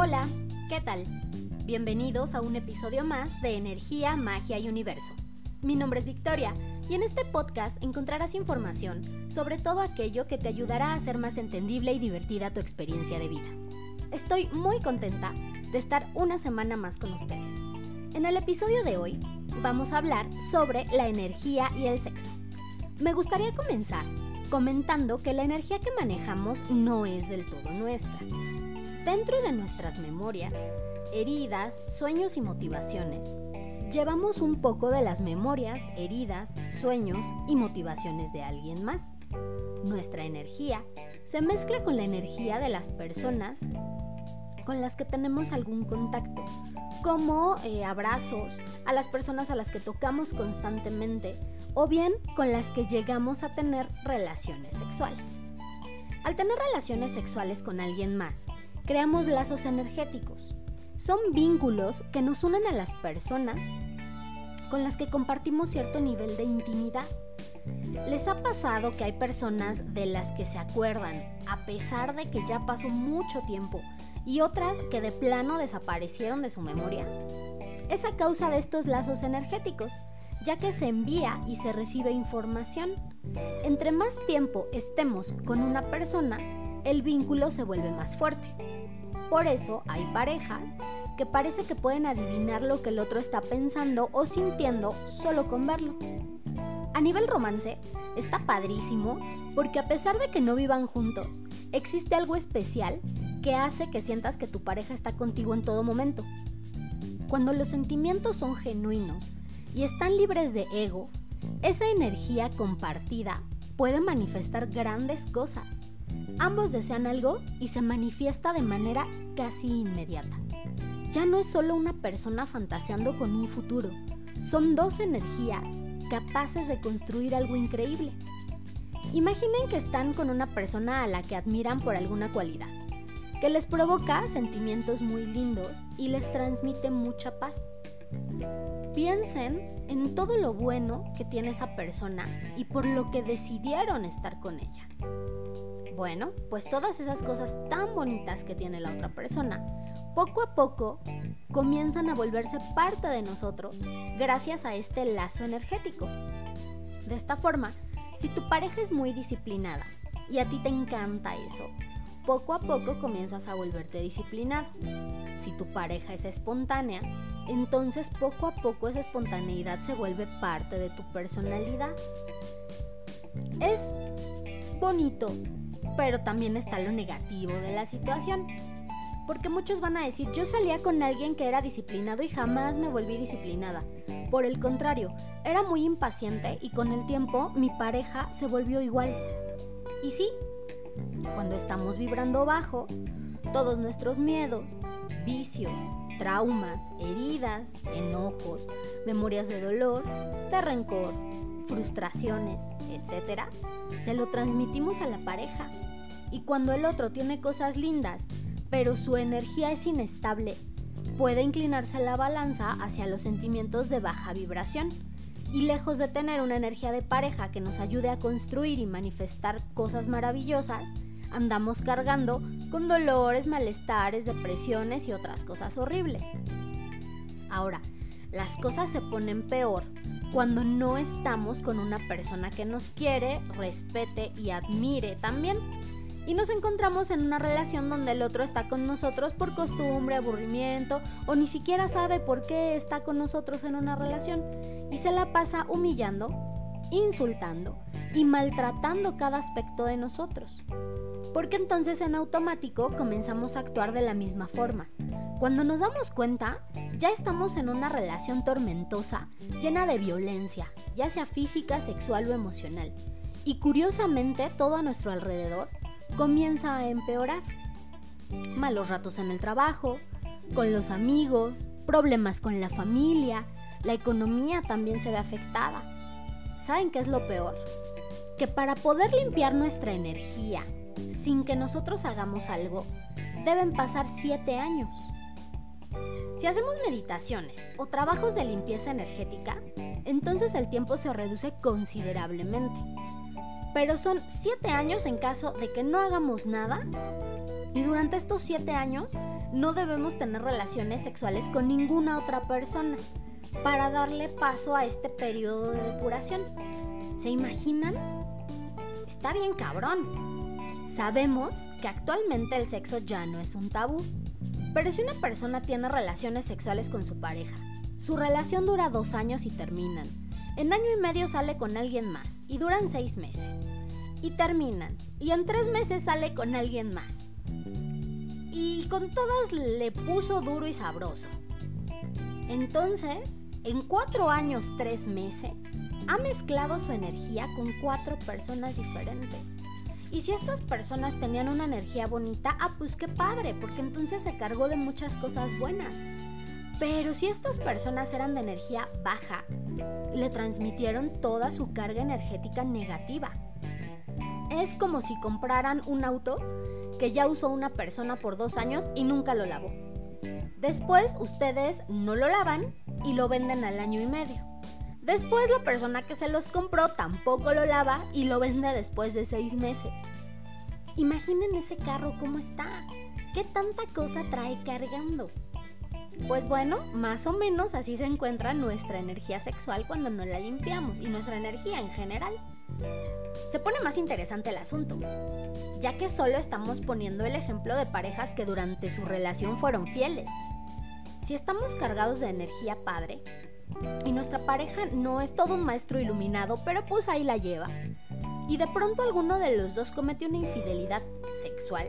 Hola, ¿qué tal? Bienvenidos a un episodio más de Energía, Magia y Universo. Mi nombre es Victoria y en este podcast encontrarás información sobre todo aquello que te ayudará a hacer más entendible y divertida tu experiencia de vida. Estoy muy contenta de estar una semana más con ustedes. En el episodio de hoy vamos a hablar sobre la energía y el sexo. Me gustaría comenzar comentando que la energía que manejamos no es del todo nuestra. Dentro de nuestras memorias, heridas, sueños y motivaciones, llevamos un poco de las memorias, heridas, sueños y motivaciones de alguien más. Nuestra energía se mezcla con la energía de las personas con las que tenemos algún contacto, como eh, abrazos a las personas a las que tocamos constantemente o bien con las que llegamos a tener relaciones sexuales. Al tener relaciones sexuales con alguien más, creamos lazos energéticos. Son vínculos que nos unen a las personas con las que compartimos cierto nivel de intimidad. ¿Les ha pasado que hay personas de las que se acuerdan a pesar de que ya pasó mucho tiempo y otras que de plano desaparecieron de su memoria? Es a causa de estos lazos energéticos, ya que se envía y se recibe información. Entre más tiempo estemos con una persona, el vínculo se vuelve más fuerte. Por eso hay parejas que parece que pueden adivinar lo que el otro está pensando o sintiendo solo con verlo. A nivel romance, está padrísimo porque a pesar de que no vivan juntos, existe algo especial que hace que sientas que tu pareja está contigo en todo momento. Cuando los sentimientos son genuinos y están libres de ego, esa energía compartida puede manifestar grandes cosas. Ambos desean algo y se manifiesta de manera casi inmediata. Ya no es solo una persona fantaseando con un futuro, son dos energías capaces de construir algo increíble. Imaginen que están con una persona a la que admiran por alguna cualidad, que les provoca sentimientos muy lindos y les transmite mucha paz. Piensen en todo lo bueno que tiene esa persona y por lo que decidieron estar con ella. Bueno, pues todas esas cosas tan bonitas que tiene la otra persona, poco a poco comienzan a volverse parte de nosotros gracias a este lazo energético. De esta forma, si tu pareja es muy disciplinada y a ti te encanta eso, poco a poco comienzas a volverte disciplinado. Si tu pareja es espontánea, entonces poco a poco esa espontaneidad se vuelve parte de tu personalidad. Es bonito, pero también está lo negativo de la situación. Porque muchos van a decir, yo salía con alguien que era disciplinado y jamás me volví disciplinada. Por el contrario, era muy impaciente y con el tiempo mi pareja se volvió igual. Y sí, cuando estamos vibrando bajo, todos nuestros miedos, vicios, traumas, heridas, enojos, memorias de dolor, de rencor, frustraciones, etc., se lo transmitimos a la pareja. Y cuando el otro tiene cosas lindas, pero su energía es inestable, puede inclinarse la balanza hacia los sentimientos de baja vibración. Y lejos de tener una energía de pareja que nos ayude a construir y manifestar cosas maravillosas, andamos cargando con dolores, malestares, depresiones y otras cosas horribles. Ahora, las cosas se ponen peor cuando no estamos con una persona que nos quiere, respete y admire también. Y nos encontramos en una relación donde el otro está con nosotros por costumbre, aburrimiento o ni siquiera sabe por qué está con nosotros en una relación y se la pasa humillando, insultando y maltratando cada aspecto de nosotros porque entonces en automático comenzamos a actuar de la misma forma. Cuando nos damos cuenta, ya estamos en una relación tormentosa, llena de violencia, ya sea física, sexual o emocional. Y curiosamente todo a nuestro alrededor comienza a empeorar. Malos ratos en el trabajo, con los amigos, problemas con la familia, la economía también se ve afectada. ¿Saben qué es lo peor? Que para poder limpiar nuestra energía, sin que nosotros hagamos algo, deben pasar siete años. Si hacemos meditaciones o trabajos de limpieza energética, entonces el tiempo se reduce considerablemente. Pero son siete años en caso de que no hagamos nada Y durante estos siete años no debemos tener relaciones sexuales con ninguna otra persona para darle paso a este periodo de depuración. ¿Se imaginan? Está bien cabrón. Sabemos que actualmente el sexo ya no es un tabú, pero si una persona tiene relaciones sexuales con su pareja, su relación dura dos años y terminan. En año y medio sale con alguien más y duran seis meses. Y terminan. Y en tres meses sale con alguien más. Y con todas le puso duro y sabroso. Entonces, en cuatro años, tres meses, ha mezclado su energía con cuatro personas diferentes. Y si estas personas tenían una energía bonita, ah, pues qué padre, porque entonces se cargó de muchas cosas buenas. Pero si estas personas eran de energía baja, le transmitieron toda su carga energética negativa. Es como si compraran un auto que ya usó una persona por dos años y nunca lo lavó. Después ustedes no lo lavan y lo venden al año y medio. Después la persona que se los compró tampoco lo lava y lo vende después de seis meses. Imaginen ese carro cómo está. ¿Qué tanta cosa trae cargando? Pues bueno, más o menos así se encuentra nuestra energía sexual cuando no la limpiamos y nuestra energía en general. Se pone más interesante el asunto, ya que solo estamos poniendo el ejemplo de parejas que durante su relación fueron fieles. Si estamos cargados de energía padre, y nuestra pareja no es todo un maestro iluminado, pero pues ahí la lleva. Y de pronto alguno de los dos comete una infidelidad sexual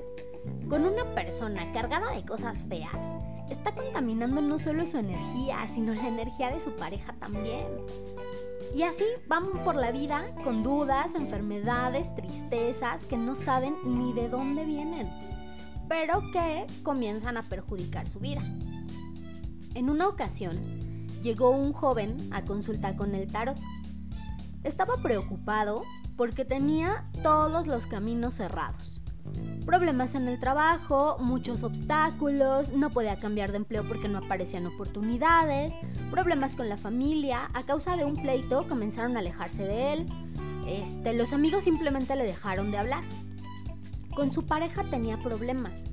con una persona cargada de cosas feas, está contaminando no solo su energía, sino la energía de su pareja también. Y así van por la vida con dudas, enfermedades, tristezas que no saben ni de dónde vienen, pero que comienzan a perjudicar su vida. En una ocasión, llegó un joven a consultar con el tarot. Estaba preocupado porque tenía todos los caminos cerrados. Problemas en el trabajo, muchos obstáculos, no podía cambiar de empleo porque no aparecían oportunidades, problemas con la familia, a causa de un pleito comenzaron a alejarse de él, este, los amigos simplemente le dejaron de hablar. Con su pareja tenía problemas,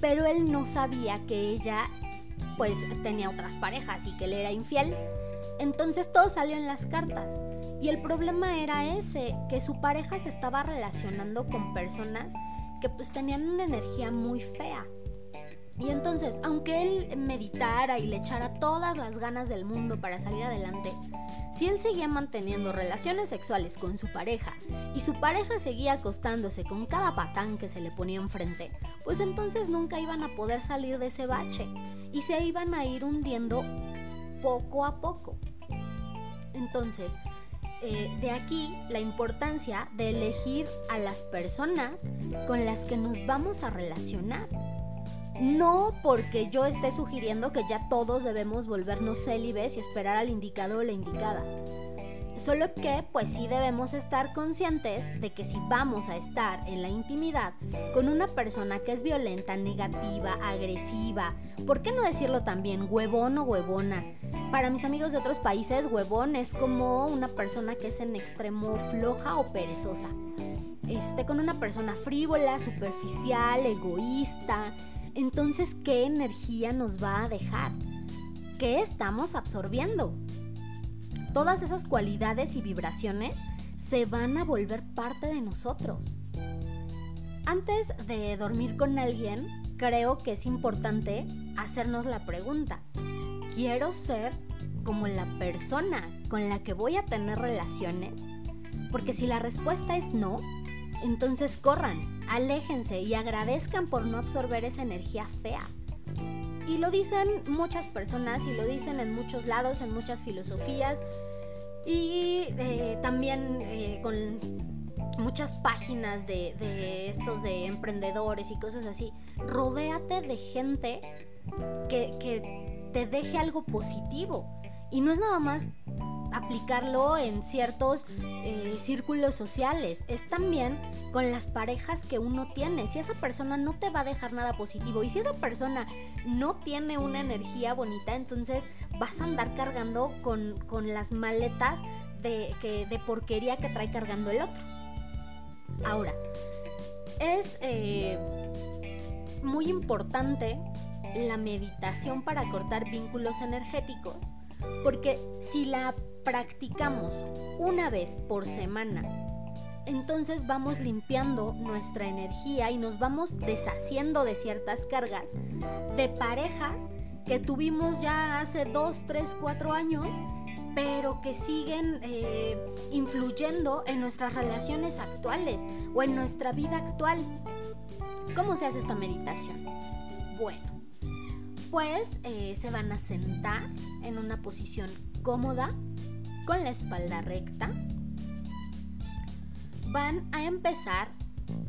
pero él no sabía que ella pues tenía otras parejas y que él era infiel. Entonces todo salió en las cartas. Y el problema era ese, que su pareja se estaba relacionando con personas que pues tenían una energía muy fea. Y entonces, aunque él meditara y le echara todas las ganas del mundo para salir adelante, si él seguía manteniendo relaciones sexuales con su pareja y su pareja seguía acostándose con cada patán que se le ponía enfrente, pues entonces nunca iban a poder salir de ese bache y se iban a ir hundiendo poco a poco. Entonces, eh, de aquí la importancia de elegir a las personas con las que nos vamos a relacionar. No porque yo esté sugiriendo que ya todos debemos volvernos célibes y esperar al indicado o la indicada. Solo que pues sí debemos estar conscientes de que si vamos a estar en la intimidad con una persona que es violenta, negativa, agresiva, ¿por qué no decirlo también huevón o huevona? Para mis amigos de otros países, huevón es como una persona que es en extremo floja o perezosa. Este, con una persona frívola, superficial, egoísta. Entonces, ¿qué energía nos va a dejar? ¿Qué estamos absorbiendo? Todas esas cualidades y vibraciones se van a volver parte de nosotros. Antes de dormir con alguien, creo que es importante hacernos la pregunta, ¿quiero ser como la persona con la que voy a tener relaciones? Porque si la respuesta es no, entonces corran, aléjense y agradezcan por no absorber esa energía fea. Y lo dicen muchas personas y lo dicen en muchos lados, en muchas filosofías y eh, también eh, con muchas páginas de, estos de emprendedores y cosas así. Rodéate de gente que te deje algo positivo. Y no es nada más aplicarlo en ciertos eh, círculos sociales, es también con las parejas que uno tiene. Si esa persona no te va a dejar nada positivo y si esa persona no tiene una energía bonita, entonces vas a andar cargando con, las maletas de, que, de porquería que trae cargando el otro. Ahora, es... Eh, muy importante la meditación para cortar vínculos energéticos, porque si la practicamos una vez por semana, entonces vamos limpiando nuestra energía y nos vamos deshaciendo de ciertas cargas de parejas que tuvimos ya hace 2, 3, 4 años, pero que siguen eh, influyendo en nuestras relaciones actuales o en nuestra vida actual. ¿Cómo se hace esta meditación? Bueno, pues eh, se van a sentar en una posición cómoda, con la espalda recta. Van a empezar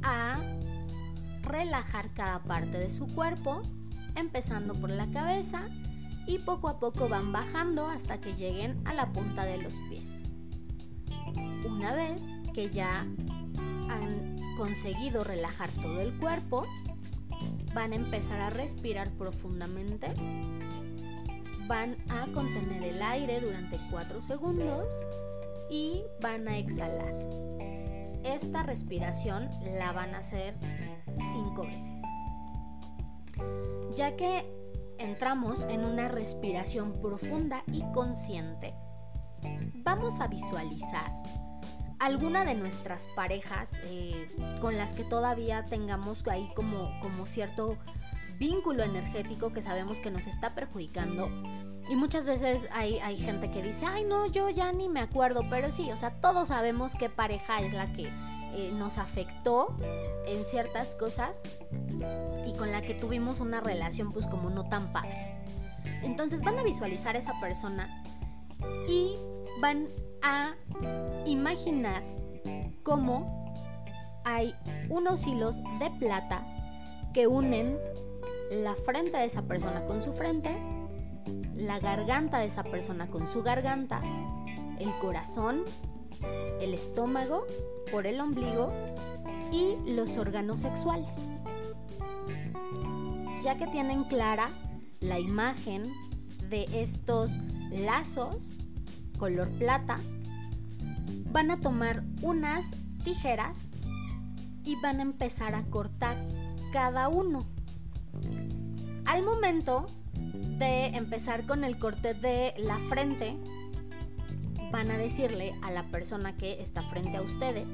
a relajar cada parte de su cuerpo, empezando por la cabeza y poco a poco van bajando hasta que lleguen a la punta de los pies. Una vez que ya han conseguido relajar todo el cuerpo, van a empezar a respirar profundamente, van a contener el aire durante 4 segundos y van a exhalar. Esta respiración la van a hacer 5 veces. Ya que entramos en una respiración profunda y consciente, vamos a visualizar alguna de nuestras parejas eh, con las que todavía tengamos ahí como, como cierto vínculo energético que sabemos que nos está perjudicando. Y muchas veces hay, gente que dice, ay no, yo ya ni me acuerdo, pero sí, o sea, todos sabemos qué pareja es la que eh, nos afectó en ciertas cosas y con la que tuvimos una relación pues como no tan padre. Entonces van a visualizar a esa persona y van a imaginar cómo hay unos hilos de plata que unen la frente de esa persona con su frente, la garganta de esa persona con su garganta, el corazón, el estómago por el ombligo y los órganos sexuales. Ya que tienen clara la imagen de estos lazos, color plata, van a tomar unas tijeras y van a empezar a cortar cada uno. Al momento de empezar con el corte de la frente, van a decirle a la persona que está frente a ustedes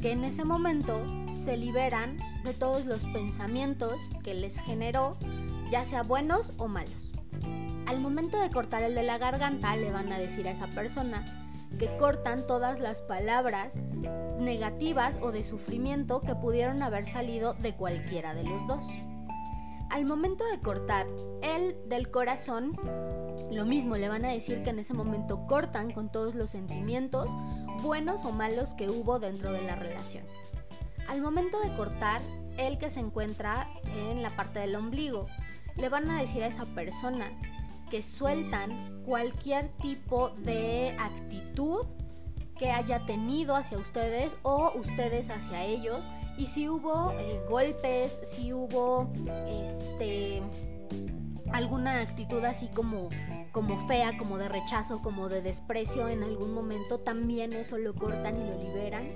que en ese momento se liberan de todos los pensamientos que les generó, ya sea buenos o malos. Al momento de cortar el de la garganta, le van a decir a esa persona que cortan todas las palabras negativas o de sufrimiento que pudieron haber salido de cualquiera de los dos. Al momento de cortar el del corazón, lo mismo le van a decir que en ese momento cortan con todos los sentimientos, buenos o malos que hubo dentro de la relación. Al momento de cortar el que se encuentra en la parte del ombligo, le van a decir a esa persona que sueltan cualquier tipo de actitud que haya tenido hacia ustedes o ustedes hacia ellos y si hubo eh, golpes, si hubo este alguna actitud así como como fea, como de rechazo, como de desprecio en algún momento, también eso lo cortan y lo liberan.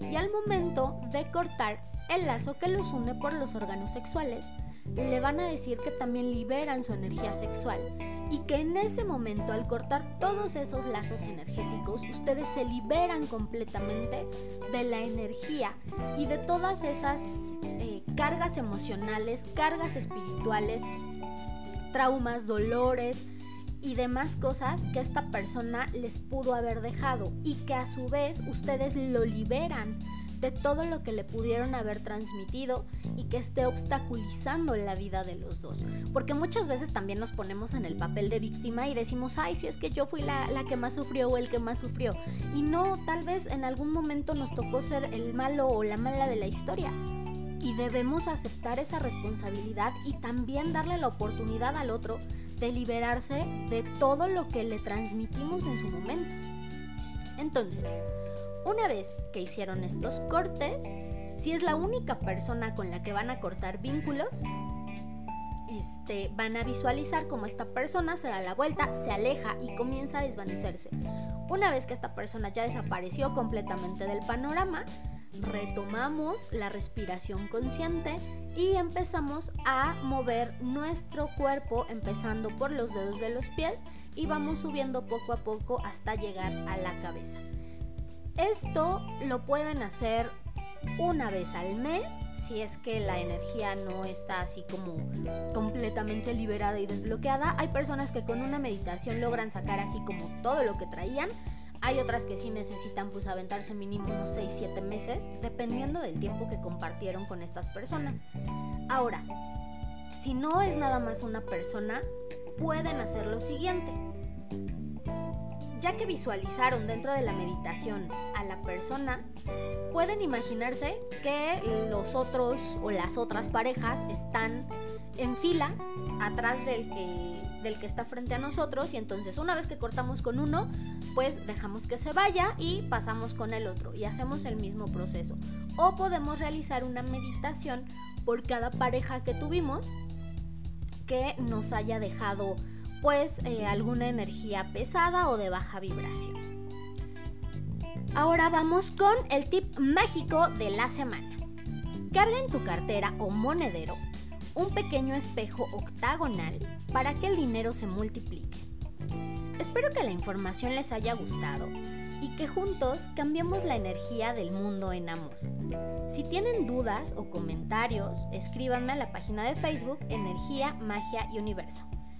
Y al momento de cortar el lazo que los une por los órganos sexuales, le van a decir que también liberan su energía sexual y que en ese momento al cortar todos esos lazos energéticos ustedes se liberan completamente de la energía y de todas esas eh, cargas emocionales, cargas espirituales, traumas, dolores y demás cosas que esta persona les pudo haber dejado y que a su vez ustedes lo liberan de todo lo que le pudieron haber transmitido que esté obstaculizando la vida de los dos. Porque muchas veces también nos ponemos en el papel de víctima y decimos, ay, si es que yo fui la, la que más sufrió o el que más sufrió. Y no, tal vez en algún momento nos tocó ser el malo o la mala de la historia. Y debemos aceptar esa responsabilidad y también darle la oportunidad al otro de liberarse de todo lo que le transmitimos en su momento. Entonces, una vez que hicieron estos cortes, si es la única persona con la que van a cortar vínculos, este, van a visualizar cómo esta persona se da la vuelta, se aleja y comienza a desvanecerse. Una vez que esta persona ya desapareció completamente del panorama, retomamos la respiración consciente y empezamos a mover nuestro cuerpo empezando por los dedos de los pies y vamos subiendo poco a poco hasta llegar a la cabeza. Esto lo pueden hacer una vez al mes, si es que la energía no está así como completamente liberada y desbloqueada. Hay personas que con una meditación logran sacar así como todo lo que traían. Hay otras que sí necesitan pues aventarse mínimo unos 6-7 meses, dependiendo del tiempo que compartieron con estas personas. Ahora, si no es nada más una persona, pueden hacer lo siguiente ya que visualizaron dentro de la meditación a la persona, pueden imaginarse que los otros o las otras parejas están en fila atrás del que, del que está frente a nosotros y entonces una vez que cortamos con uno, pues dejamos que se vaya y pasamos con el otro y hacemos el mismo proceso. O podemos realizar una meditación por cada pareja que tuvimos que nos haya dejado pues eh, alguna energía pesada o de baja vibración. Ahora vamos con el tip mágico de la semana. Carga en tu cartera o monedero un pequeño espejo octagonal para que el dinero se multiplique. Espero que la información les haya gustado y que juntos cambiemos la energía del mundo en amor. Si tienen dudas o comentarios, escríbanme a la página de Facebook Energía, Magia y Universo.